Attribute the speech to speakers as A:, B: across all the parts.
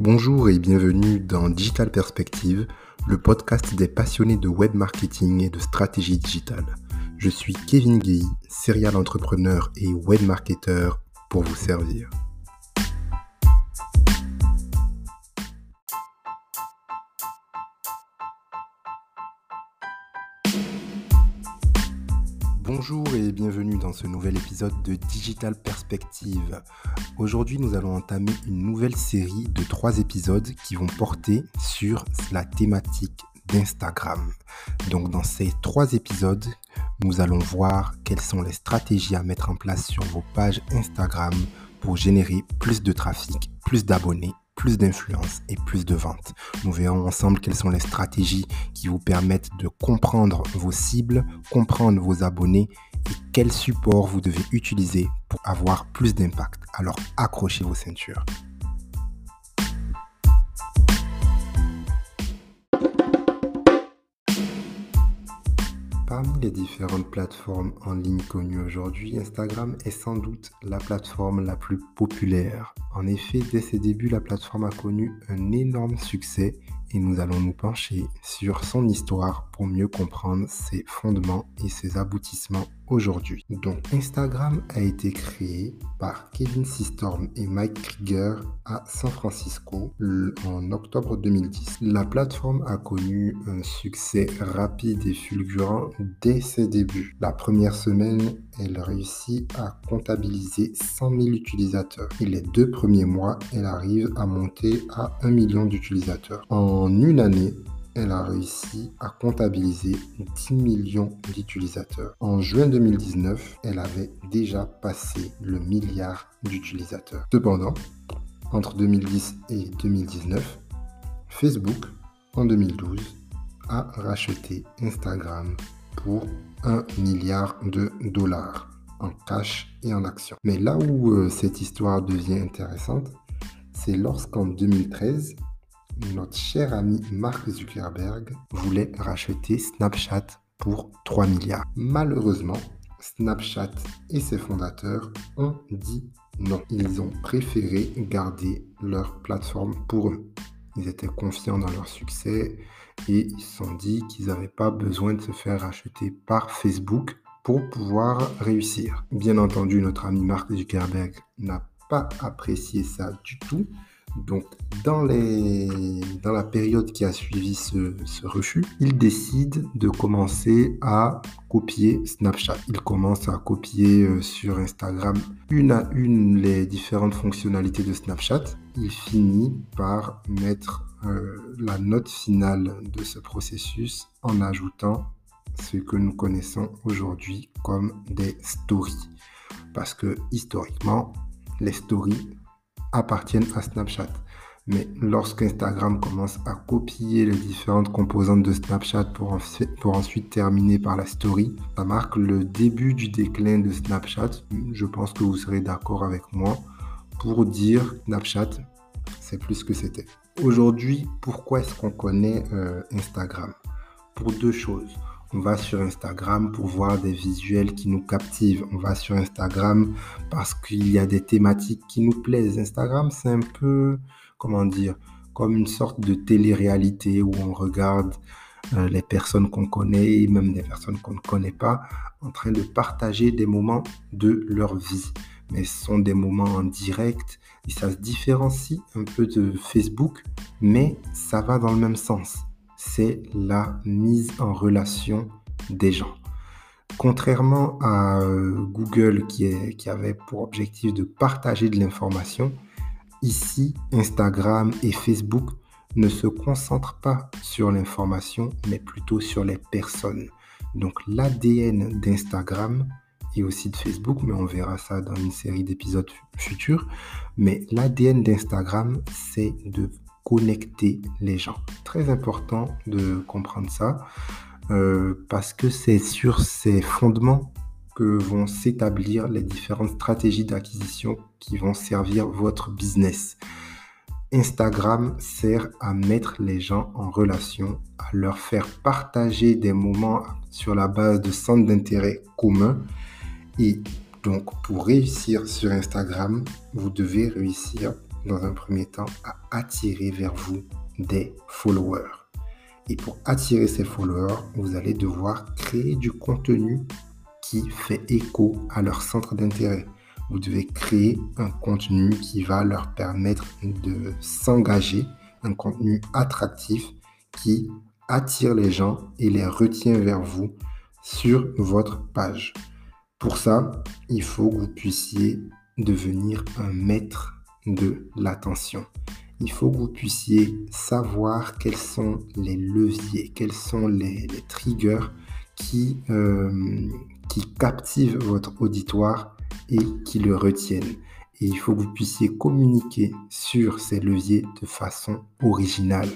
A: Bonjour et bienvenue dans Digital Perspective, le podcast des passionnés de web marketing et de stratégie digitale. Je suis Kevin Gay, serial entrepreneur et web marketer pour vous servir. Bienvenue dans ce nouvel épisode de Digital Perspective. Aujourd'hui, nous allons entamer une nouvelle série de trois épisodes qui vont porter sur la thématique d'Instagram. Donc dans ces trois épisodes, nous allons voir quelles sont les stratégies à mettre en place sur vos pages Instagram pour générer plus de trafic, plus d'abonnés plus d'influence et plus de ventes. Nous verrons ensemble quelles sont les stratégies qui vous permettent de comprendre vos cibles, comprendre vos abonnés et quel support vous devez utiliser pour avoir plus d'impact. Alors accrochez vos ceintures. Parmi les différentes plateformes en ligne connues aujourd'hui, Instagram est sans doute la plateforme la plus populaire. En effet, dès ses débuts, la plateforme a connu un énorme succès et nous allons nous pencher sur son histoire pour mieux comprendre ses fondements et ses aboutissements aujourd'hui. Donc Instagram a été créé par Kevin Systorm et Mike Krieger à San Francisco en octobre 2010. La plateforme a connu un succès rapide et fulgurant dès ses débuts. La première semaine, elle réussit à comptabiliser 100 000 utilisateurs et les deux premiers mois, elle arrive à monter à 1 million d'utilisateurs. En une année, elle a réussi à comptabiliser 10 millions d'utilisateurs. En juin 2019, elle avait déjà passé le milliard d'utilisateurs. Cependant, entre 2010 et 2019, Facebook, en 2012, a racheté Instagram pour 1 milliard de dollars en cash et en actions. Mais là où euh, cette histoire devient intéressante, c'est lorsqu'en 2013, notre cher ami Mark Zuckerberg voulait racheter Snapchat pour 3 milliards. Malheureusement, Snapchat et ses fondateurs ont dit non. Ils ont préféré garder leur plateforme pour eux. Ils étaient confiants dans leur succès et ils se sont dit qu'ils n'avaient pas besoin de se faire racheter par Facebook pour pouvoir réussir. Bien entendu, notre ami Mark Zuckerberg n'a pas apprécié ça du tout donc, dans, la période qui a suivi ce, refus, il décide de commencer à copier Snapchat. Il commence à copier euh, sur Instagram une à une les différentes fonctionnalités de Snapchat. Il finit par mettre euh, la note finale de ce processus en ajoutant ce que nous connaissons aujourd'hui comme des stories. Parce que historiquement, les stories appartiennent à Snapchat. Mais lorsqu'Instagram commence à copier les différentes composantes de Snapchat pour, ensuite terminer par la story, ça marque le début du déclin de Snapchat. Je pense que vous serez d'accord avec moi pour dire Snapchat, c'est plus ce que c'était. Aujourd'hui, pourquoi est-ce qu'on connaît euh, Instagram? Pour deux choses. On va sur Instagram pour voir des visuels qui nous captivent. On va sur Instagram parce qu'il y a des thématiques qui nous plaisent. Instagram, c'est un peu, comment dire, comme une sorte de télé-réalité où on regarde euh, les personnes qu'on connaît et même des personnes qu'on ne connaît pas en train de partager des moments de leur vie. Mais ce sont des moments en direct et ça se différencie un peu de Facebook, mais ça va dans le même sens c'est la mise en relation des gens. Contrairement à euh, Google qui, qui avait pour objectif de partager de l'information, ici Instagram et Facebook ne se concentrent pas sur l'information, mais plutôt sur les personnes. Donc l'ADN d'Instagram et aussi de Facebook, mais on verra ça dans une série d'épisodes futurs. Mais l'ADN d'Instagram, c'est de connecter les gens. Très important de comprendre ça euh, parce que c'est sur ces fondements que vont s'établir les différentes stratégies d'acquisition qui vont servir votre business. Instagram sert à mettre les gens en relation, à leur faire partager des moments sur la base de centres d'intérêt communs. Et donc, pour réussir sur Instagram, vous devez réussir dans un premier temps, à attirer vers vous des followers. Et pour attirer ces followers, vous allez devoir créer du contenu qui fait écho à leur centre d'intérêt. Vous devez créer un contenu qui va leur permettre de s'engager, un contenu attractif qui attire les gens et les retient vers vous sur votre page. Pour ça, il faut que vous puissiez devenir un maître de l'attention. Il faut que vous puissiez savoir quels sont les leviers, quels sont les, triggers qui, euh, qui captivent votre auditoire et qui le retiennent. Et il faut que vous puissiez communiquer sur ces leviers de façon originale.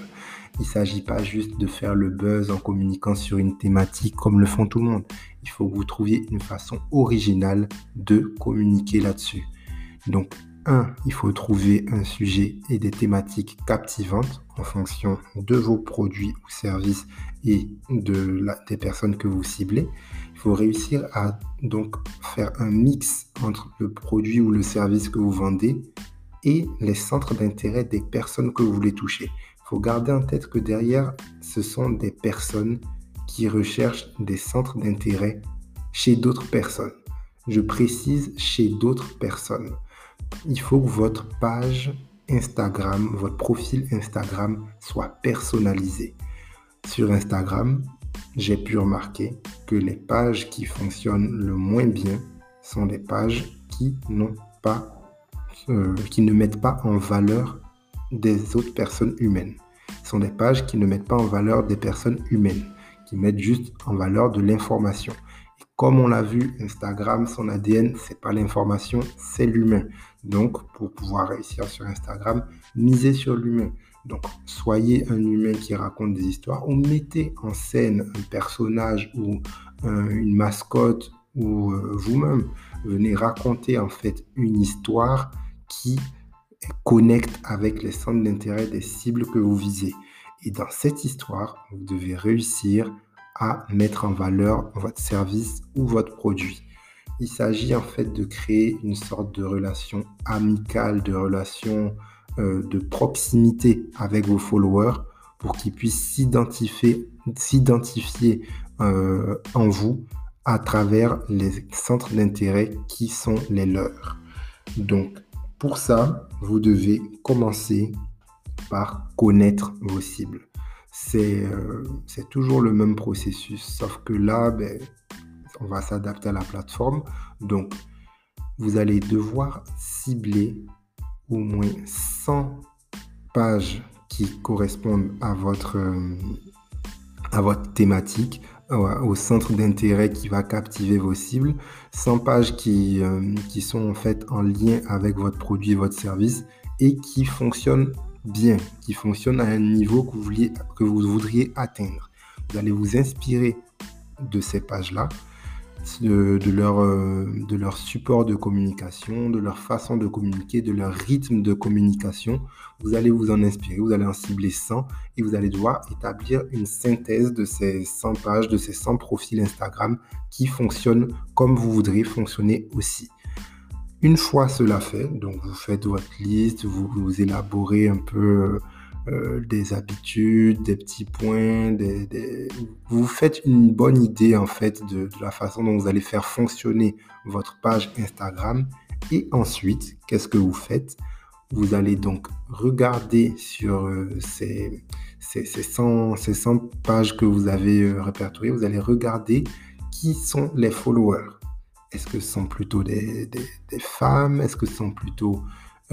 A: Il ne s'agit pas juste de faire le buzz en communiquant sur une thématique comme le font tout le monde. Il faut que vous trouviez une façon originale de communiquer là-dessus. Donc, un, il faut trouver un sujet et des thématiques captivantes en fonction de vos produits ou services et des personnes que vous ciblez. Il faut réussir à donc faire un mix entre le produit ou le service que vous vendez et les centres d'intérêt des personnes que vous voulez toucher. Il faut garder en tête que derrière, ce sont des personnes qui recherchent des centres d'intérêt chez d'autres personnes. Je précise chez d'autres personnes il faut que votre page Instagram, votre profil Instagram soit personnalisé. Sur Instagram, j'ai pu remarquer que les pages qui fonctionnent le moins bien sont les pages qui n'ont pas, euh, qui ne mettent pas en valeur des autres personnes humaines. Ce sont des pages qui ne mettent pas en valeur des personnes humaines, qui mettent juste en valeur de l'information. Comme on l'a vu, Instagram, son ADN, c'est pas l'information, c'est l'humain. Donc, pour pouvoir réussir sur Instagram, misez sur l'humain. Donc, soyez un humain qui raconte des histoires ou mettez en scène un personnage ou une mascotte ou euh, vous-même. Venez raconter en fait une histoire qui connecte avec les centres d'intérêt des cibles que vous visez. Et dans cette histoire, vous devez réussir à mettre en valeur votre service ou votre produit. Il s'agit en fait de créer une sorte de relation amicale, de relation euh, de proximité avec vos followers pour qu'ils puissent s'identifier, s'identifier euh, en vous à travers les centres d'intérêt qui sont les leurs. Donc, pour ça, vous devez commencer par connaître vos cibles. Euh, c'est toujours le même processus, sauf que là, ben, on va s'adapter à la plateforme. Donc, vous allez devoir cibler au moins 100 pages qui correspondent à votre, euh, à votre thématique, au centre d'intérêt qui va captiver vos cibles, 100 pages qui, euh, qui sont en fait en lien avec votre produit et votre service et qui fonctionnent bien, qui fonctionne à un niveau que vous, vouliez, que vous voudriez atteindre. Vous allez vous inspirer de ces pages-là, de, leur, euh, de leur support de communication, de leur façon de communiquer, de leur rythme de communication. Vous allez vous en inspirer, vous allez en cibler 100 et vous allez devoir établir une synthèse de ces 100 pages, de ces 100 profils Instagram qui fonctionnent comme vous voudriez fonctionner aussi. Une fois cela fait, donc vous faites votre liste, vous, élaborez un peu euh, des habitudes, des petits points, vous faites une bonne idée en fait de, la façon dont vous allez faire fonctionner votre page Instagram. Et ensuite, qu'est-ce que vous faites? Vous allez donc regarder sur euh, ces, ces, 100, ces 100 pages que vous avez euh, répertoriées, vous allez regarder qui sont les followers. Est-ce que ce sont plutôt des, femmes? Est-ce que ce sont plutôt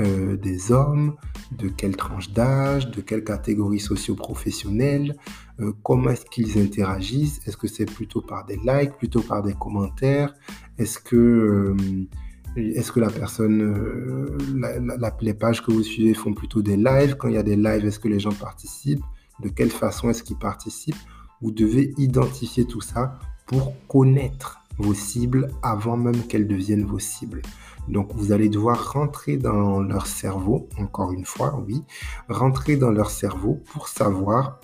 A: euh, des hommes? De quelle tranche d'âge? De quelle catégorie socio-professionnelle? Euh, Comment est-ce qu'ils interagissent? Est-ce que c'est plutôt par des likes, plutôt par des commentaires? Est-ce que, euh, est que la personne, les pages que vous suivez font plutôt des lives? Quand il y a des lives, est-ce que les gens participent? De quelle façon est-ce qu'ils participent? Vous devez identifier tout ça pour connaître vos cibles avant même qu'elles deviennent vos cibles. Donc vous allez devoir rentrer dans leur cerveau, encore une fois, oui, rentrer dans leur cerveau pour savoir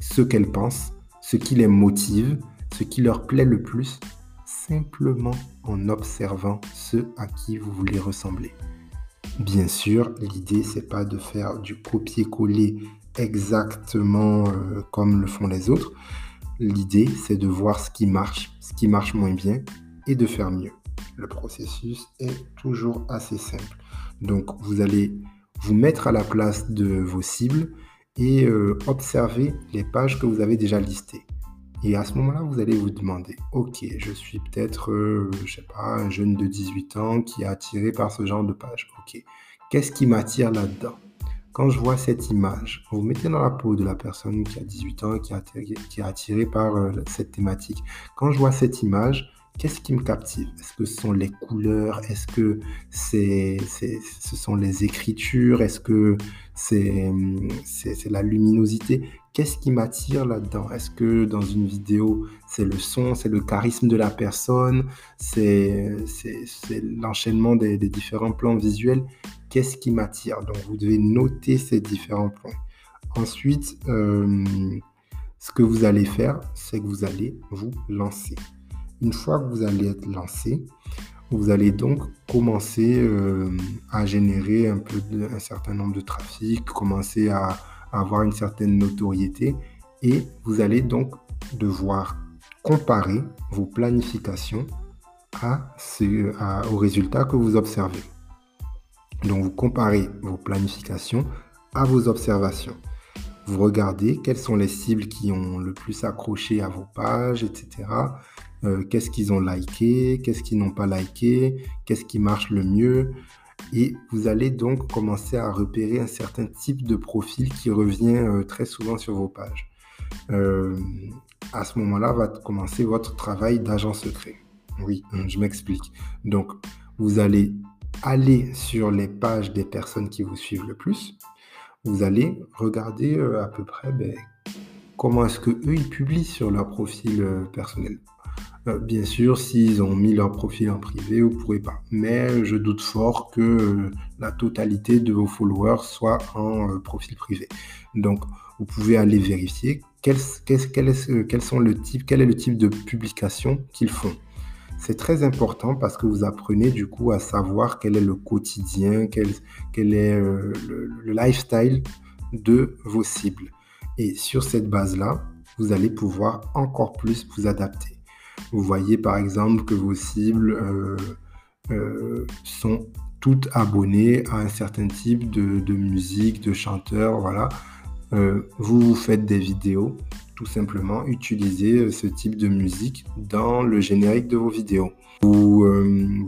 A: ce qu'elles pensent, ce qui les motive, ce qui leur plaît le plus, simplement en observant ceux à qui vous voulez ressembler. Bien sûr, l'idée, c'est pas de faire du copier-coller exactement euh, comme le font les autres. L'idée, c'est de voir ce qui marche, ce qui marche moins bien et de faire mieux. Le processus est toujours assez simple. Donc, vous allez vous mettre à la place de vos cibles et euh, observer les pages que vous avez déjà listées. Et à ce moment-là, vous allez vous demander, ok, je suis peut-être, euh, je sais pas, un jeune de 18 ans qui est attiré par ce genre de page. Ok, qu'est-ce qui m'attire là-dedans? Quand je vois cette image, vous, mettez dans la peau de la personne qui a 18 ans, qui, qui est attirée par euh, cette thématique. Quand je vois cette image, qu'est-ce qui me captive? Est-ce que ce sont les couleurs? Est-ce que c'est, ce sont les écritures? Est-ce que c'est, c'est, la luminosité? Qu'est-ce qui m'attire là-dedans? Est-ce que dans une vidéo, c'est le son, c'est le charisme de la personne, c'est, l'enchaînement des, différents plans visuels? Qu'est-ce qui m'attire Donc vous devez noter ces différents points. Ensuite, euh, ce que vous allez faire, c'est que vous allez vous lancer. Une fois que vous allez être lancé, vous allez donc commencer euh, à générer un, peu un certain nombre de trafic, commencer à, avoir une certaine notoriété et vous allez donc devoir comparer vos planifications à aux résultats que vous observez. Donc vous comparez vos planifications à vos observations. Vous regardez quelles sont les cibles qui ont le plus accroché à vos pages, etc. Euh, qu'est-ce qu'ils ont liké, qu'est-ce qu'ils n'ont pas liké, qu'est-ce qui marche le mieux. Et vous allez donc commencer à repérer un certain type de profil qui revient euh, très souvent sur vos pages. Euh, à ce moment-là, va commencer votre travail d'agent secret. Oui, je m'explique. Donc, vous allez aller sur les pages des personnes qui vous suivent le plus. Vous allez regarder à peu près ben, comment est-ce que eux ils publient sur leur profil personnel. Euh, bien sûr, s'ils ont mis leur profil en privé, vous ne pourrez pas. Mais je doute fort que euh, la totalité de vos followers soit en euh, profil privé. Donc, vous pouvez aller vérifier quel est le type de publication qu'ils font. C'est très important parce que vous apprenez du coup à savoir quel est le quotidien, quel, est le, le lifestyle de vos cibles. Et sur cette base-là, vous allez pouvoir encore plus vous adapter. Vous voyez par exemple que vos cibles euh, euh, sont toutes abonnées à un certain type de, musique, de chanteur, voilà. Euh, vous, faites des vidéos, tout simplement, utilisez ce type de musique dans le générique de vos vidéos. Vous,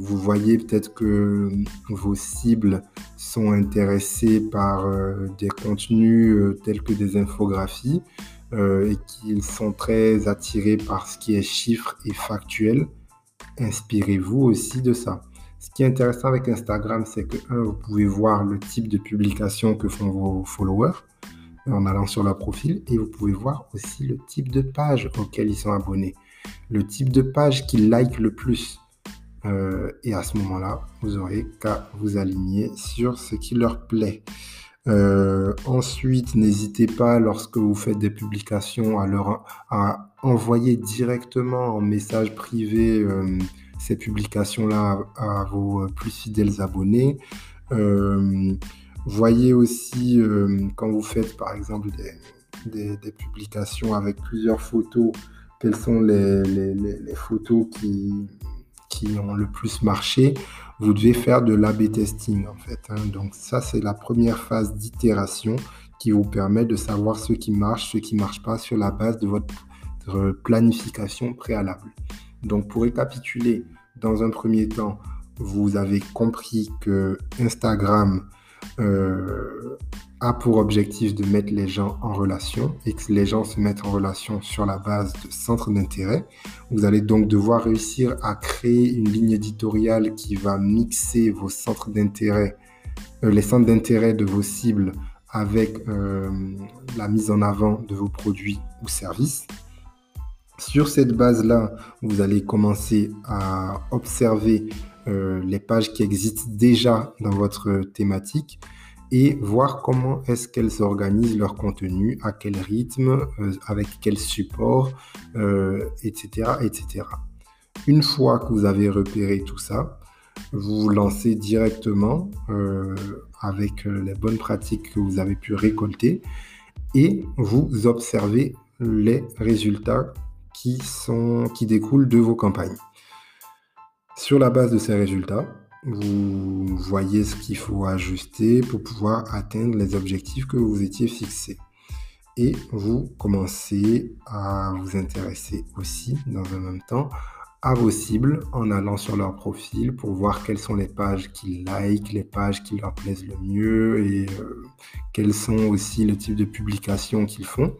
A: vous voyez peut-être que vos cibles sont intéressées par des contenus tels que des infographies. Euh, et qu'ils sont très attirés par ce qui est chiffres et factuel, inspirez-vous aussi de ça. Ce qui est intéressant avec Instagram, c'est que, vous pouvez voir le type de publication que font vos followers en allant sur leur profil et vous pouvez voir aussi le type de page auquel ils sont abonnés, le type de page qu'ils like le plus. Euh, et à ce moment-là, vous aurez qu'à vous aligner sur ce qui leur plaît. Euh, ensuite, n'hésitez pas, lorsque vous faites des publications, à, leur, envoyer directement en message privé euh, ces publications-là à, vos plus fidèles abonnés. Euh, voyez aussi, quand vous faites par exemple des, publications avec plusieurs photos, quelles sont les, photos qui, qui ont le plus marché, vous devez faire de l'A-B testing en fait. Hein. Donc ça, c'est la première phase d'itération qui vous permet de savoir ce qui marche, ce qui ne marche pas sur la base de votre planification préalable. Donc pour récapituler, dans un premier temps, vous avez compris que Instagram euh, a pour objectif de mettre les gens en relation et que les gens se mettent en relation sur la base de centres d'intérêt. Vous allez donc devoir réussir à créer une ligne éditoriale qui va mixer vos centres d'intérêt, euh, les centres d'intérêt de vos cibles avec euh, la mise en avant de vos produits ou services. Sur cette base-là, vous allez commencer à observer les pages qui existent déjà dans votre thématique et voir comment est-ce qu'elles organisent leur contenu, à quel rythme, euh, avec quel support, etc., euh, etc. Une fois que vous avez repéré tout ça, vous vous lancez directement euh, avec les bonnes pratiques que vous avez pu récolter et vous observez les résultats qui découlent de vos campagnes. Sur la base de ces résultats, vous voyez ce qu'il faut ajuster pour pouvoir atteindre les objectifs que vous étiez fixés. Et vous commencez à vous intéresser aussi, dans un même temps, à vos cibles en allant sur leur profil pour voir quelles sont les pages qu'ils like, les pages qui leur plaisent le mieux et euh, quels sont aussi le type de publications qu'ils font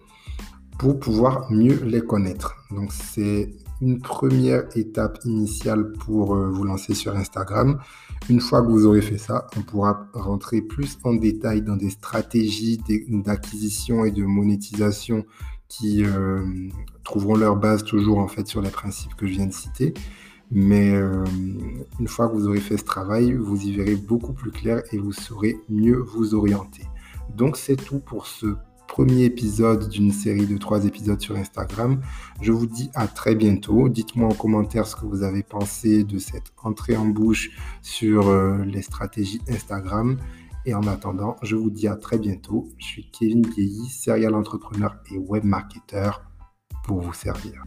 A: pour pouvoir mieux les connaître. Donc c'est une première étape initiale pour euh, vous lancer sur Instagram. Une fois que vous aurez fait ça, on pourra rentrer plus en détail dans des stratégies d'acquisition et de monétisation qui euh, trouveront leur base toujours en fait sur les principes que je viens de citer. Mais euh, une fois que vous aurez fait ce travail, vous y verrez beaucoup plus clair et vous saurez mieux vous orienter. Donc c'est tout pour ce premier épisode d'une série de trois épisodes sur Instagram. Je vous dis à très bientôt. Dites-moi en commentaire ce que vous avez pensé de cette entrée en bouche sur euh, les stratégies Instagram. Et en attendant, je vous dis à très bientôt. Je suis Kevin Vieilly, serial entrepreneur et web marketer pour vous servir.